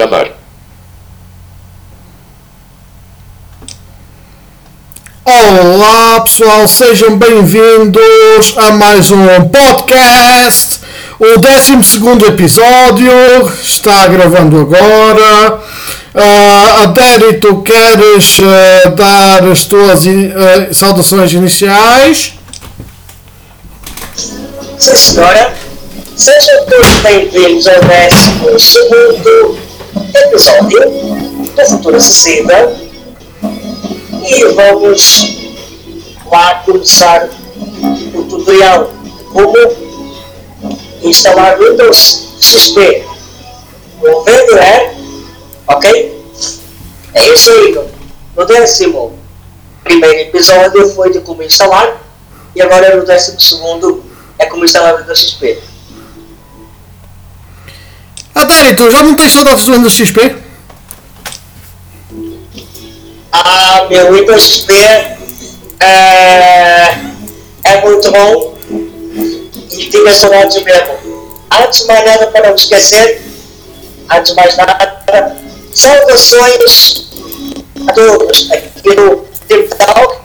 Gravar. Olá pessoal, sejam bem-vindos a mais um podcast. O 12 episódio está gravando agora. Uh, Adério, tu queres uh, dar as tuas uh, saudações iniciais? Sim, senhora. Sejam todos bem-vindos ao 12 episódio do Futuro Acessível e vamos lá começar o tutorial como instalar Windows XP o VDR, ok? É isso aí, no décimo primeiro episódio foi de como instalar e agora no décimo segundo é como instalar Windows XP. Adério, tu já não tens saudades do Windows XP? Ah, meu Windows XP é, é muito bom e fica saudades mesmo. Antes de mais nada, para não esquecer, antes de mais nada, saudações a todos aqui no Digital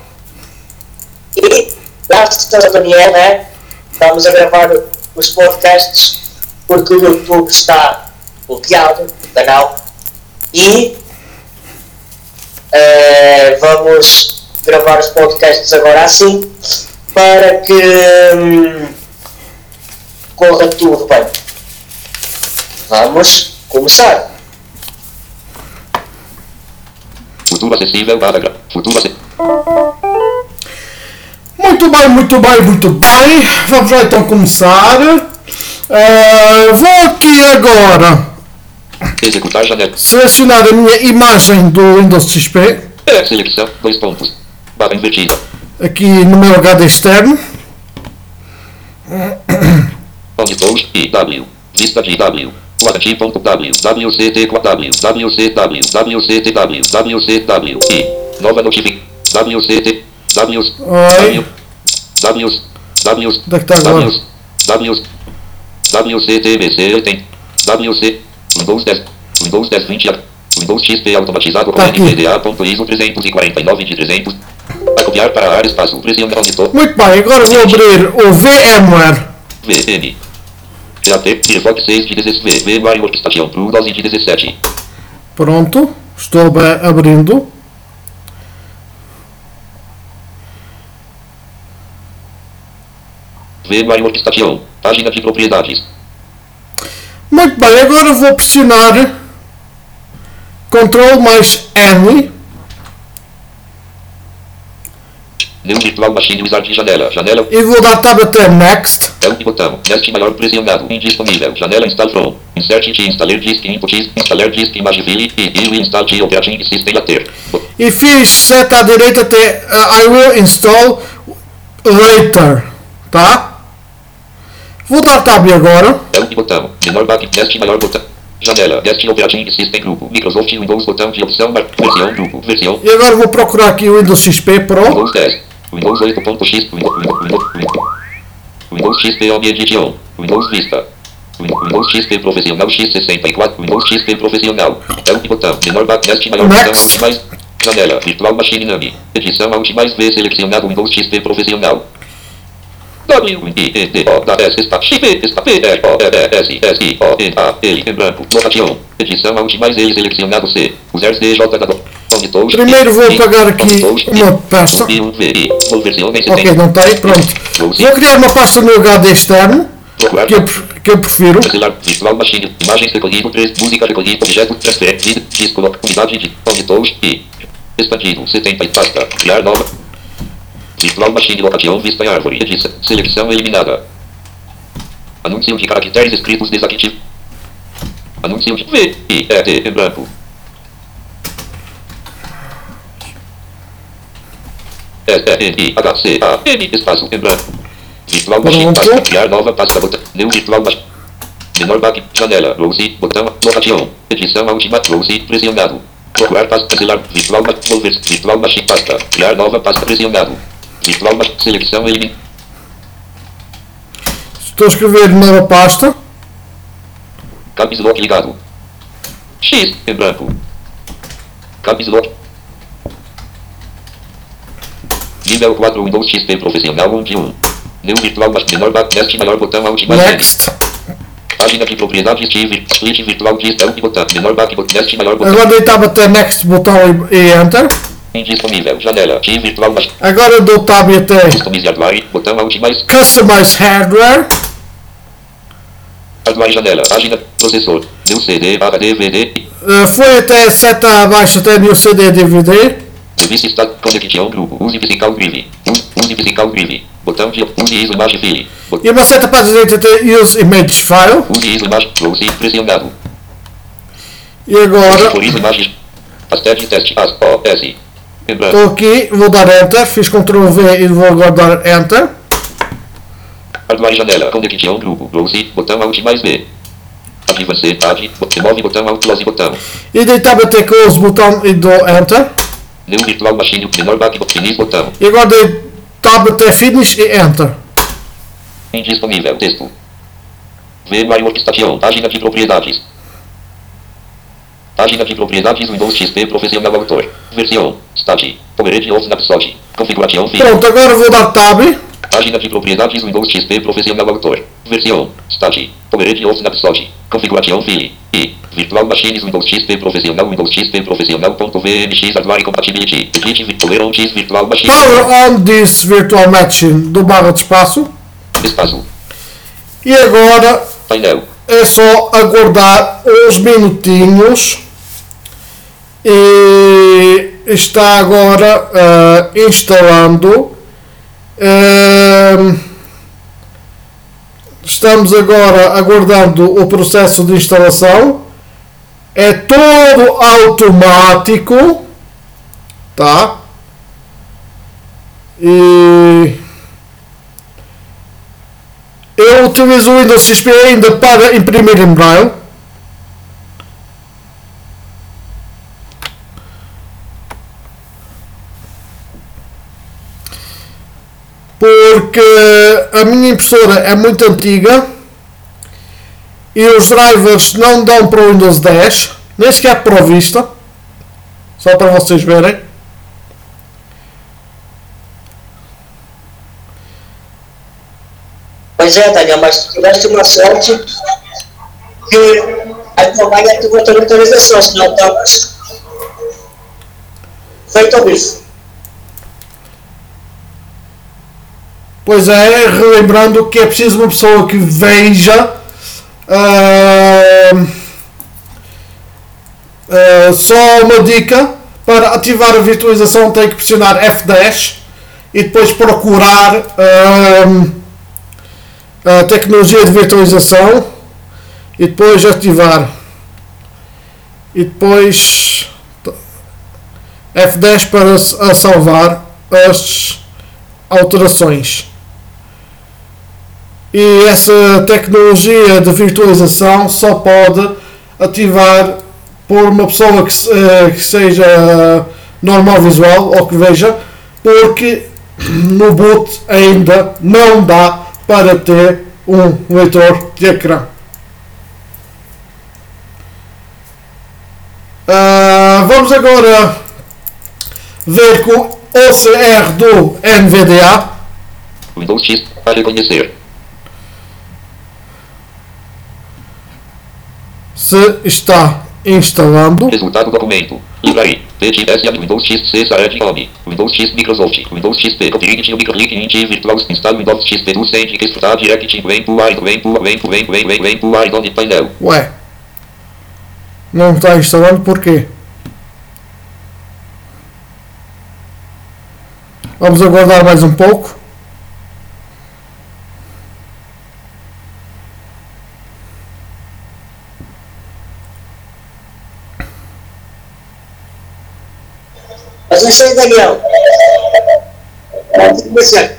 e graças a Daniel, né? Estamos a gravar os podcasts porque o YouTube está bloqueado, o canal, e Uh, vamos gravar os podcasts agora assim para que hum, corra tudo bem. Vamos começar. Futuro acessível para Futuro acessível. Muito bem, muito bem, muito bem. Vamos lá então começar. Uh, vou aqui agora Executar janela. Selecionar a minha imagem do Windows XP. É, dois pontos. Barra invertida. Aqui no meu HD externo. Auditores e W. Lista de W. Warranty.w, WCT4W, WCW, WCTW, WCW, e nova notificação, WCT, Ws, Oi. Ws, Ws, Onde é WCTBC 80, WC, Windows 10, Windows 10 20, Windows XP automatizado com Tá aqui. NVDA.ISO 349 de 300. Vai copiar para a área espaço, pressione monitor, Muito bem, agora vou abrir o VMware. VM. PAT, Firefox 6 de 16, VMware Workstation Pro 12 de 17. Pronto, estou bem abrindo. VMware Workstation, página de propriedades. Muito bem, agora vou pressionar Ctrl mais N. New Virtual Machine Wizard janela, janela, E vou dar tab até Next. é botão, neste maior pressionado, indisponível, janela install from, insert de installer disk input, installer disk image file, e e install de operating system a ter. E fiz seta à direita até uh, I will install later. Tá? Vou dar tab agora. É um botão, menor back, neste maior botão. Janela, neste operating system grupo, Microsoft Windows botão de opção, mar- versão grupo, versão, E agora vou procurar aqui o Windows XP Pro. Windows 10, Windows 8.x, Windows, Windows, Windows, XP Home Edition, Windows Vista, Win- Windows XP Profissional X64, Windows XP Profissional, é um botão, menor back, neste maior botão, mais, janela, Virtual Machine Name, edição Alt mais V selecionado Windows XP Profissional. W, I, E, D, O, da, S, está, X, P, está, P, R, O, E, S, S, I, O, N, A, L, em branco, location, edição Alt mais L selecionado C, usar D, J, da, Primeiro vou apagar aqui uma pasta. Um, Ok, não tem, pronto. Vou criar uma pasta no HD externo, que eu, que eu prefiro. Virtual Machine, imagens recolhido, 3, música recolhida, objeto, transfer, disco, unidade de auditores e expandido, 70 e pasta, criar nova. Virtual Machine, locação, vista em árvore, edição, seleção eliminada. Anúncio de caracteres escritos desativo. Anúncio de V, I, E, T, em branco. S, E, N, I, H, C, A, M, espaço, em branco. Virtual Machine, pasta, criar nova pasta, botão, new Virtual Machine. Menor back, janela, Rose, botão, locação, edição última, Rose, pressionado. Procurar pasta, celular, virtual, volver, virtual machine, pasta, criar nova pasta, pressionado. Virtual machine, seleção, eliminar. Estou a escrever nova pasta. Caps lock ligado. X em branco. Caps Lock. Nível 4 Windows XP Profissional 1 de 1. New Virtual Mas menor backtest maior botão Alt. Next. Página de propriedades Tive. Split virtual de Stealth botão. Menor backtest maior botão. Agora deita até next botão e, e enter. Indisponível. Janela. Tive virtual Agora dou tab e até Customize hardware. Botão Alt mais customize hardware. hardware janela. Página. Processor. New CD DVD. Uh, foi até seta abaixo até new CD DVD. Revista está conexão grupo. Use physical. Use, physical. Botão de use ISO imagem file. E uma seta para a direita até use image file. Use ISO imagem close pressionado. E agora Por ISO imagem. As tabs teste. As O S. Em branco. Estou aqui, vou dar enter, fiz Ctrl V e vou agora dar enter. Hardware janela. Conexão grupo. Close. Botão Alt mais B. Advance tab. bot- Remove botão Alt close botão. E dei tab até close botão e dou enter. New virtual machine. Menor back. Finish botão. E agora dei tab até finish e enter. Indisponível. Texto. V My Workstation. Página de propriedades. Página de propriedades Windows XP Profissional Autor. Versão. Stat. Powered of Snapshot. Configuração fim. Pronto, agora vou dar tab. Página de propriedades Windows XP Profissional Autor. Versão. Stat. Powered of Snapshot. Configuração fim. E. Virtual Machines Windows XP Profissional Windows XP Profissional.vmx Hardware Compatibility. Edit Virtual X Virtual Machine. Power on this virtual machine do barra de espaço. Espaço. E agora Painel. é só aguardar uns minutinhos e está agora ah, instalando. Ahm, estamos agora aguardando o processo de instalação. É todo automático, tá? E eu utilizo o Windows XP ainda para imprimir em Porque a minha impressora é muito antiga e os drivers não dão para o Windows 10, nem sequer para o Vista. Só para vocês verem. Pois é, Daniel, mas tiveste uma sorte que a tua mãe ativou a tua autorização, senão estamos feito ao Pois é, relembrando que é preciso uma pessoa que veja ah, ah, só uma dica para ativar a virtualização tem que pressionar F10 e depois procurar ah, a tecnologia de virtualização e depois ativar e depois F10 para salvar as alterações. E essa tecnologia de virtualização só pode ativar por uma pessoa que, eh, que seja normal visual ou que veja, porque no boot ainda não dá para ter um leitor de ecrã. Ah, vamos agora ver com o OCR do NVDA. Windows X. A reconhecer. Se está instalando. Resultado do documento. Library. PTS Windows X C Sarad Home. Windows X Microsoft. Windows XP. O microlink int virtual install Windows XP do Send que está direct vem to wide vem to vem to vem vem vem vem to wide on painel. Ué, não está instalando porquê? Vamos aguardar mais um pouco. Mas não sei, Daniel. Pode começar.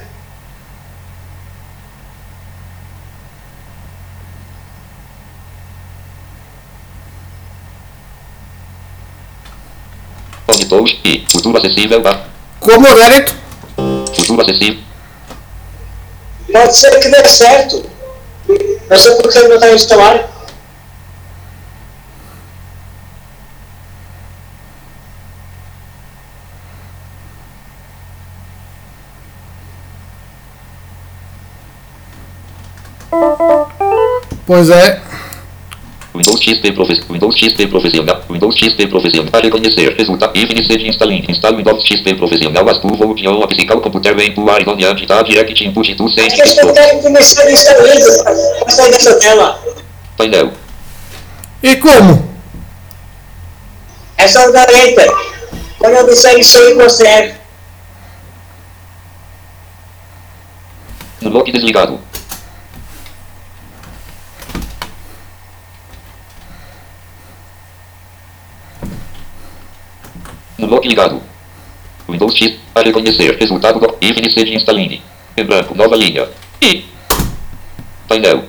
E futuro acessível a Como Reddit, futuro acessível. Pode ser que dê certo. Não sei porque ele não está a Pois é. Windows XP Profes- Windows XP Profissional. Windows XP Profissional. Para reconhecer. Resultado. Ifnice de instaling. Install Windows XP Profissional. As tu volution a physical computer vem tu ar on diante tá direct input tu sem Acho que não devem começar a instalar isso para sair dessa tela. painel. E como? É só dar enter. Quando eu disser isso aí, consegue. No lock desligado. No lock ligado. Windows X para reconhecer. Resultado do Ifnice de instaling. Em branco. Nova linha. E. Painel.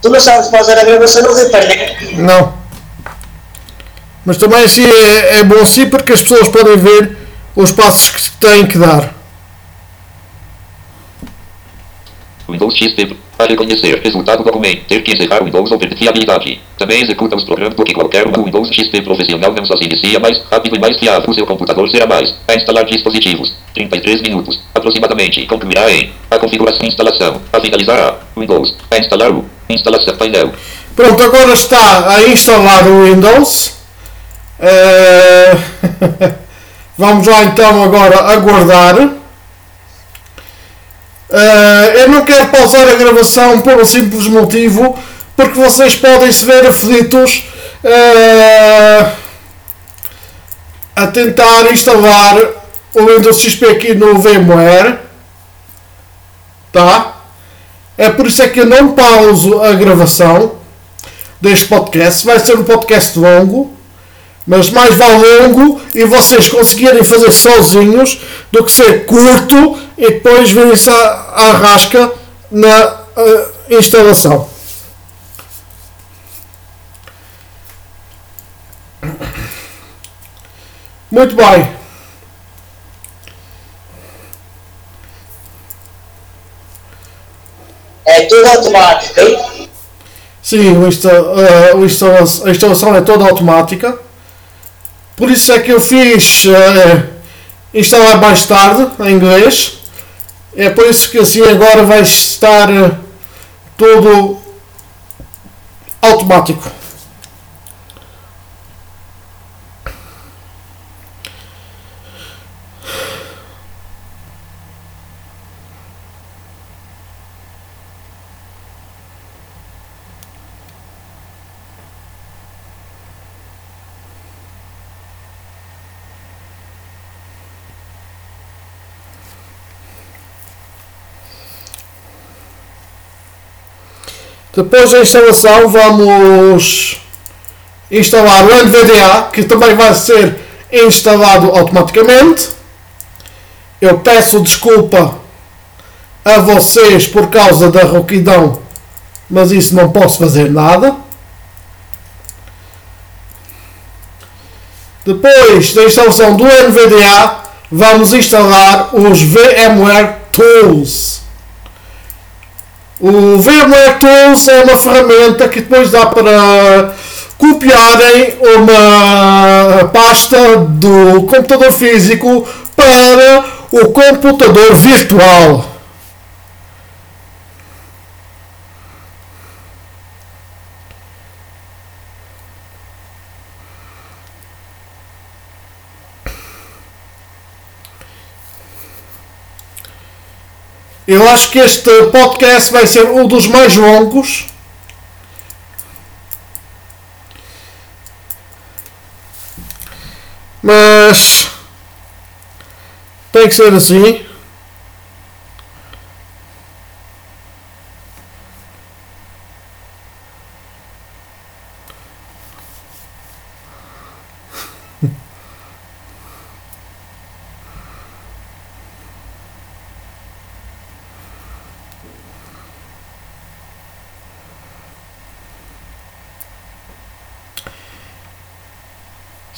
Tu não sabes fazer a gravação no Reaper, né? Não. Mas também assim é, é bom sim porque as pessoas podem ver os passos que têm que dar. Windows XP para reconhecer. Resultado do documento. Ter que encerrar Windows ou perder fiabilidade. Também executa os programas porque qualquer um do Windows XP profissional não só se inicia mais rápido e mais fiável. Seu computador será mais. A instalar dispositivos. 33 minutos. Aproximadamente. Concluirá em. A configuração e instalação. A finalizar a. Windows. A instalar o. Instalação painel. Pronto, agora está a instalar o Windows. Eh, Vamos lá então agora aguardar. Eh, eu não quero pausar a gravação por um simples motivo, porque vocês podem se ver aflitos eh, a tentar instalar o Windows XP aqui no VMware. Tá? É por isso é que eu não pauso a gravação deste podcast. Vai ser um podcast longo, mas mais vale longo e vocês conseguirem fazer sozinhos do que ser curto e depois virem-se à, rasca na eh, instalação. Muito bem. É tudo automático, hein? Sim, eh, a instalação é toda automática. Por isso é que eu fiz eh, instalar mais tarde em inglês. É por isso que assim agora vai estar eh, tudo automático. Depois da instalação vamos instalar o NVDA que também vai ser instalado automaticamente. Eu peço desculpa a vocês por causa da rouquidão, mas isso não posso fazer nada. Depois da instalação do NVDA, vamos instalar os VMware Tools. O VMware Tools é uma ferramenta que depois dá para copiarem uma pasta do computador físico para o computador virtual. Eu acho que este podcast vai ser um dos mais longos. Mas tem que ser assim.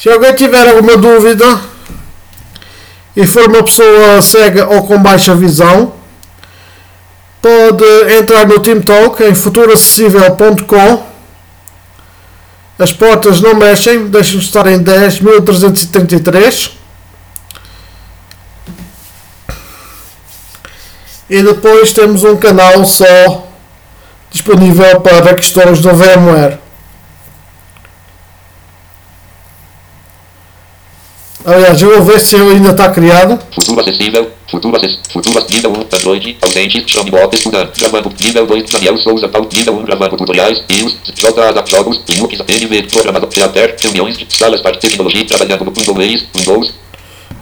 Se alguém tiver alguma dúvida e for uma pessoa cega ou com baixa visão, pode entrar no TeamTalk em futuracessível.com As portas não mexem, deixam de estar em 10.333. E depois temos um canal só disponível para questões do VMware. Aliás, eu vou ver se ele ainda está criado. Futuro acessível. Futuro acessível. Futuro nível 1. Android. Ausente. Chromebot estudante. Gravando. Nível 2. Daniel Souza. Pau. Nível 1. Gravando tutoriais. News. J. Jogos. Linux. NV. Programador. Teater. Reuniões. Salas. Parte. Tecnologia. Trabalhando no Windows. Windows.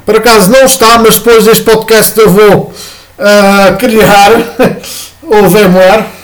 Por acaso não está, mas depois deste podcast eu vou ah, criar o VMware.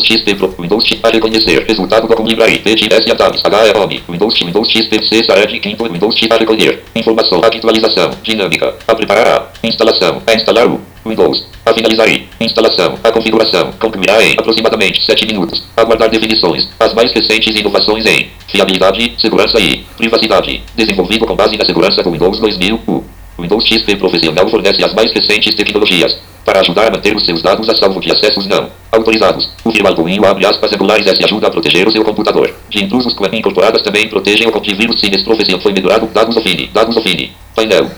Windows XP Pro. Windows XP a reconhecer. Resultado do Library. PGS Adams. HR Home. Windows X. Windows XP C. Sared. Quinto. Windows XP a recolher. Informação. Atualização. Dinâmica. A preparar. Instalação. A instalar o. Windows. A finalizar. Instalação. A configuração. Concluirá em aproximadamente 7 minutos. Aguardar definições. As mais recentes inovações em fiabilidade, segurança e privacidade. Desenvolvido com base na segurança do Windows 2000. O Windows XP Profissional fornece as mais recentes tecnologias para ajudar a manter os seus dados a salvo de acessos não autorizados. O firmware abre aspas regulares S ajuda a proteger o seu computador de intrusos com incorporadas também protegem o antivírus Cines Profissional foi melhorado. Dados Ofine. Dados Ofine. Painel.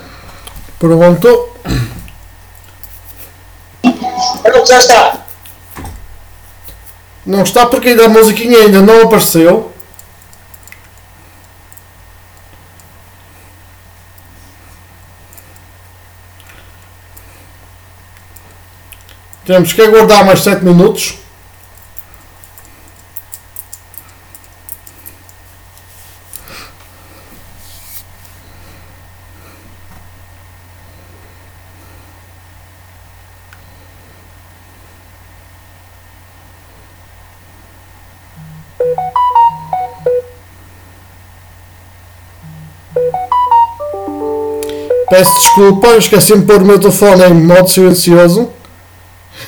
Pronto. Pronto, já está. Não está porque ainda a musiquinha ainda não apareceu. Temos que aguardar mais 7 minutos. Peço desculpa, esqueci de pôr o meu telefone em modo silencioso.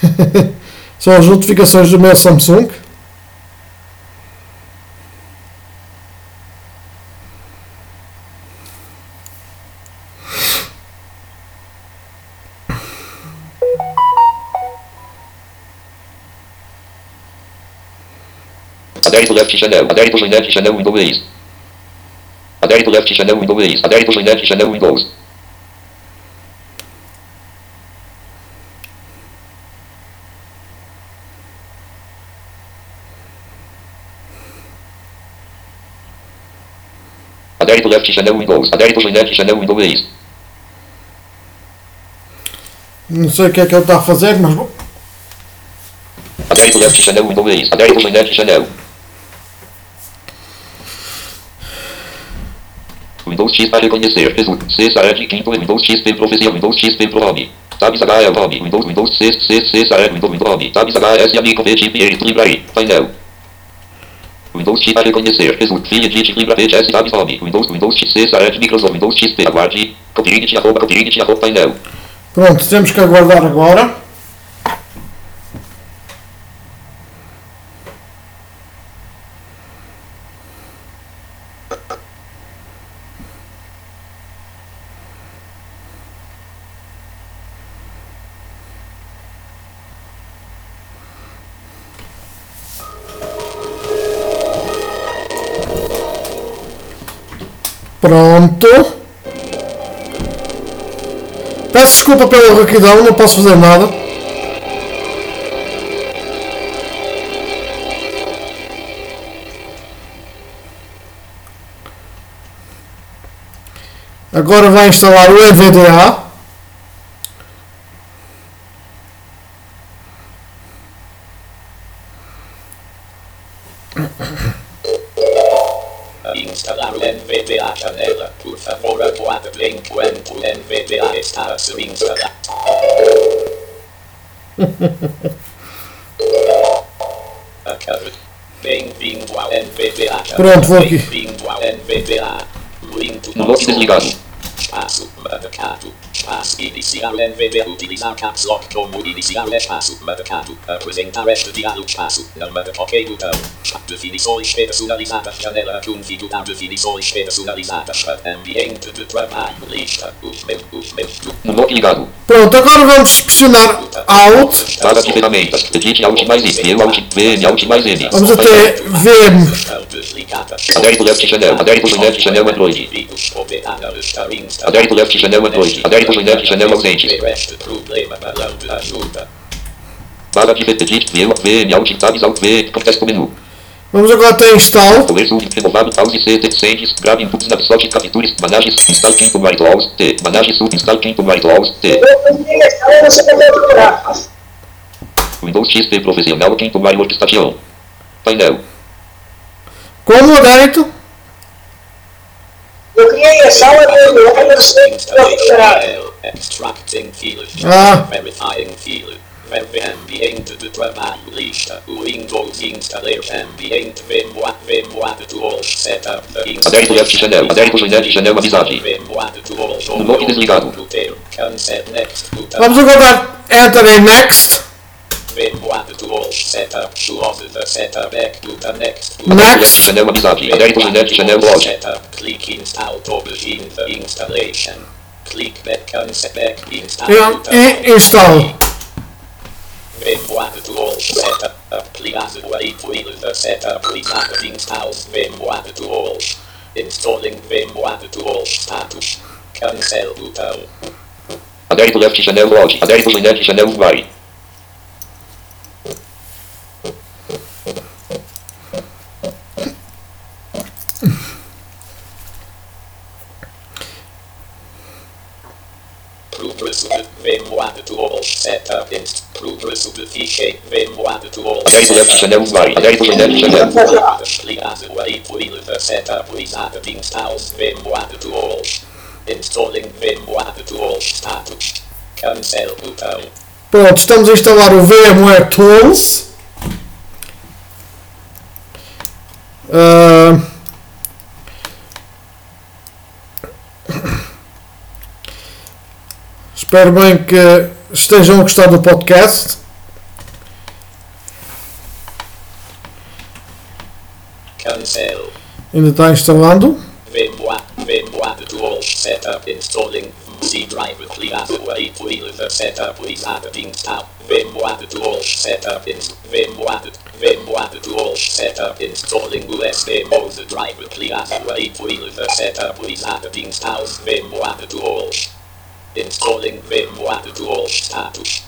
São as notificações do meu Samsung. Adere to left channel. Adere to join channel Windows. Adere to left channel Windows. Adere to join channel Windows. Adere to left channel Windows. Adere to join channel Windows. Não sei o que é que ele está a fazer, mas bom. Adere to left channel Windows. Adere to join channel. Windows X para reconhecer. Resultado. C. Sared. Quinto. Windows XP Profissional. Windows XP Pro Home. Tabs HL Home. Windows. Windows C. C. C. Windows. Windows Home. Tabs HS Amigo V. Chip Library. Painel. Windows X para reconhecer. Resultado. Fim Edit Library. PS Tabs Home. Windows. Windows X. C. Sared. Microsoft. Windows XP. Aguarde. Copyright. Arroba. Copyright. Arroba. Painel. Pronto, temos que aguardar agora. Pronto. Peço desculpa pela raquidão, não posso fazer nada. Agora vai instalar o EVDA. Pronto, vou aqui. Bem-vindo ao NVDA. NVB, utilizar caps lock como iniciar espaço marcado, apresentar este diálogo passo, não marca ok botão. Definições personalizadas, janela, configurar definições personalizadas, ambiente de trabalho, lista, o meu, o meu, o Um lock ligado. Pronto, agora vamos pressionar Alt. Barra de ferramentas. Edite Alt mais I. V Alt. VM Alt mais N. Vamos até VM. Desligada. Adere to left channel. Adere to joined channel Android. Adere to left channel Android. Adere to joined channel ausente. Balão de ajuda. Barra de edit VM VM Alt Tabs Alt V. Contexto menu. Vamos agora até Install. Zoom renovado pause C. Sends. Grave inputs na slot captures. Manage install Quinto White Laws. T. Manage sub install Quinto White Laws. T. Windows XP Profissional Quinto White Workstation. Painel. Como adérito. Eu criei a sala sei que procurar. Extracting field. Ah. Verifying field. Verve ambiente de trabalho lista. Windows installer ambiente VMware VMware Tools Setup. Adere to left channel. Adere to joined channel avisagem. VMware Tools. Lock desligado. Cancel next. Vamos agora Enter em Next. VMware Tools Setup. Close the setup back to the next. Left Next. channel avisagem. Adere to joined channel log. Setup. Click install to begin the installation. Click back cancel back install. E, e Install. VMware Tools Setup. Please wait till the setup is installed. VMware Tools. Installing VMware Tools status. Cancel button. Adere to left channel log. Adere to joined channel vai. Progress with VMware Tools Setup. Inst. Progress with fichier VMware Tools. Adere to left channel vai. Adere to joined channel. Please wait till the setup is installed. VMware Tools. Installing VMware Tools status. Cancel button. Pronto, estamos a instalar o VMware Tools. Ah, espero bem que estejam a gostar do podcast. Cancel. Ainda está instalando. Setup Installing C drive wait till the setup is installed. VMware Tools Setup in VMware VMware Tools Setup Installing USB mode please wait till the setup is installed. VMware Tools Installing VMware Tools status.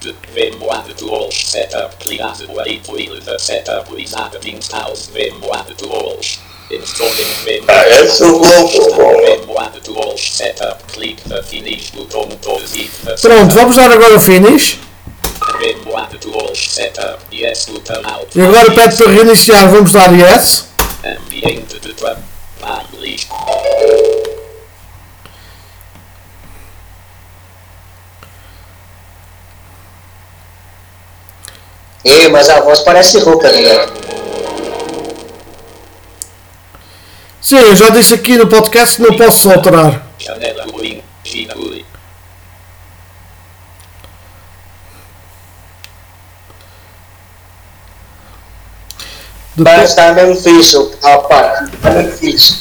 VMware Tools Setup Please. Wait till the setup is installed. VMware Tools Installing VMware Ah, eu sou louco, pô. VMware Tools Setup Click the Finish. Button to zip the Pronto, vamos dar agora o finish. Yes E agora pede para reiniciar, vamos dar yes. Ambiente de trabalho Ei, mas a voz parece rouca, né? Sim, eu já disse aqui no podcast que não posso alterar. Mas está mesmo fixe, rapaz. Está mesmo fixe.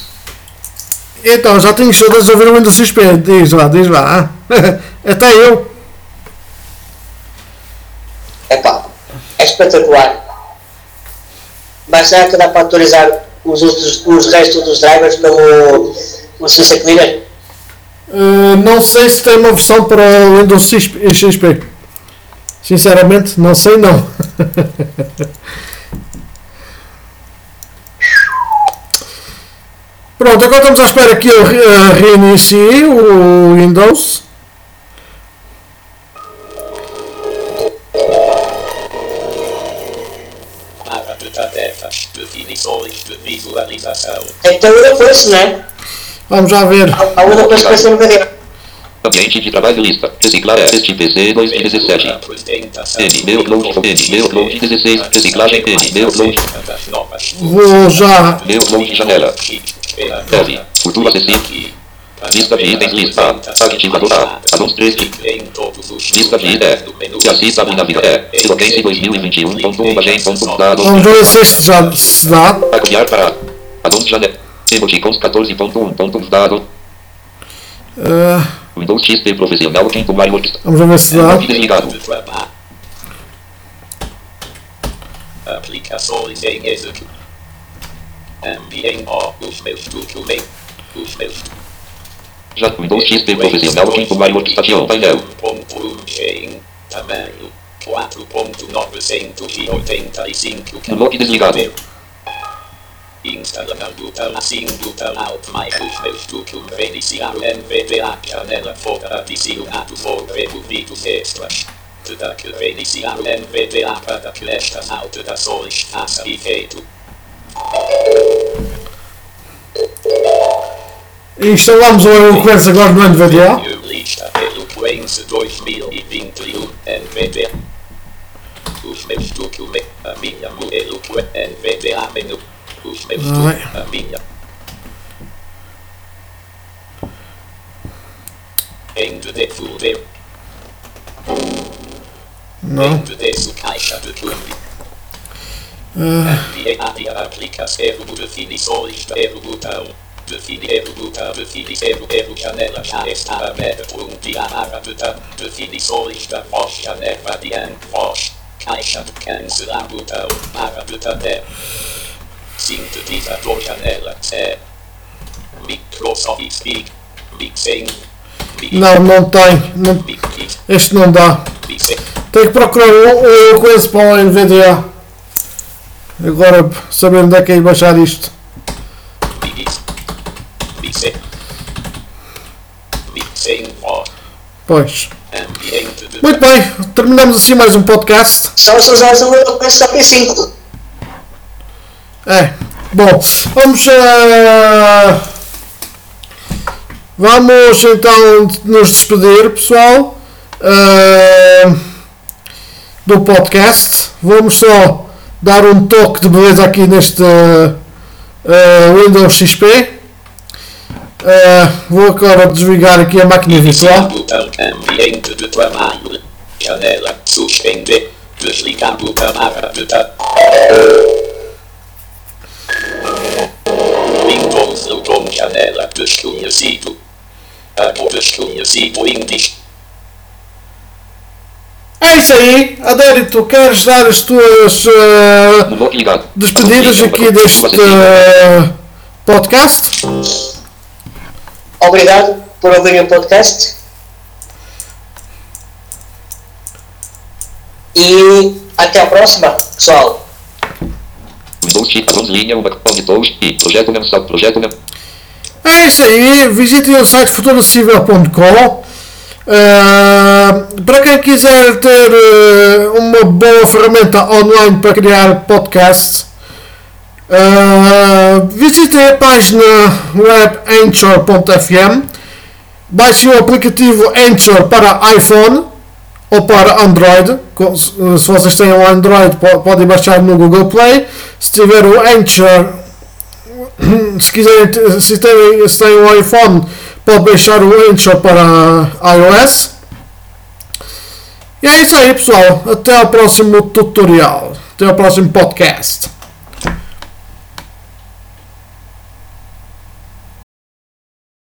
então, já tenho saudades de ouvir o Windows XP. Diz lá, diz lá. Até eu. Epá, é espetacular. Mas será que dá para atualizar os, outros, os restos dos drivers pelo o CC Cleaner? Uh, não sei se tem uma versão para o Windows. XP. Sinceramente, não sei não. Pronto, agora estamos à espera que eu re- eh, reinicie o Windows. Para de tarefa Definições de visualização Tem que ter o Windows, não é? Vamos já ver. Há o Windows para ser no VD. Ambiente de trabalho lista. Reciclar este PC 2017. Apresentação. N, meu upload, N, meu upload 16. Reciclagem N, meu upload, Vou já. meu upload janela. Deve, futuro acessível. Lista de itens, lista. Ativador A. Anúncio 3 de Lista de itens. E assista a vida é. Eloquência 2021.1 Bagem.1 Dados. Vamos ver se já se dá. Copiar para. Anúncio janela. Emoticons 14.1.1 Dados. Ah, Windows XP profissional quinto maior. vamos ver se dá. Desligado. Aplicações em execute. Ambiente os meus documentos. Os meus Já Windows XP profissional quinto maior estação painel. 1.1 tamanho 4.985 Lock desligado. Instalando botão alt mais os meus documentos iniciar o NVDA janela fora adicionado fora removidos extras. Tudo que iniciar o NVDA para que estas alterações faça efeito. Instalamos o Eloquence agora no Eloquência 2021 NVDA. Os meus documentos, a minha Eloquência NVDA menu. Os meus Ai. documentos, a minha. End de folder. Não. End de caixa de tudo. Enviar a aplicação definições do botão. Definir o botão, definir o janela já está aberta. Um diagrama botão, definições da voz janela adiante voz. Caixa de cancelar botão, para é. Sintetizador janela é. Microsoft Speak, Mixing, Não, não tem. Não, este não dá. Tenho que procurar o o Eloquence para o NVDA. Agora saber onde é que é baixar isto. Mix, Mixing, Mixing, voz. Pois. Muito bem, terminamos assim mais um podcast. Só se usares o Eloquence só P5. É. Bom, vamos. eh, vamos então nos despedir, pessoal. eh, do podcast. Vamos só dar um toque de beleza aqui neste eh, Windows XP. Eh, vou agora desligar aqui a máquina virtual. ambiente de trabalho. Janela suspender. Botão para botão. Windows botão janela desconhecido. Agora desconhecido índice. É isso aí, Adérito, queres dar as tuas ligado. despedidas aqui deste eh, podcast? Obrigado por ouvirem o podcast. E até a próxima, pessoal. Projeto projeto. É isso aí, visitem o site futuracível.com. Uh, para quem quiser ter uh, uma boa ferramenta online para criar podcast, visitem a página web anchor.fm. Baixem o aplicativo Anchor para iPhone ou para Android. Co- Se vocês têm um Android, po- podem baixar no Google Play. Se tiver o Anchor se quiserem, se têm, se têm um iPhone, pode baixar o Anchor para iOS. E é isso aí, pessoal. Até ao próximo tutorial. Até ao próximo podcast.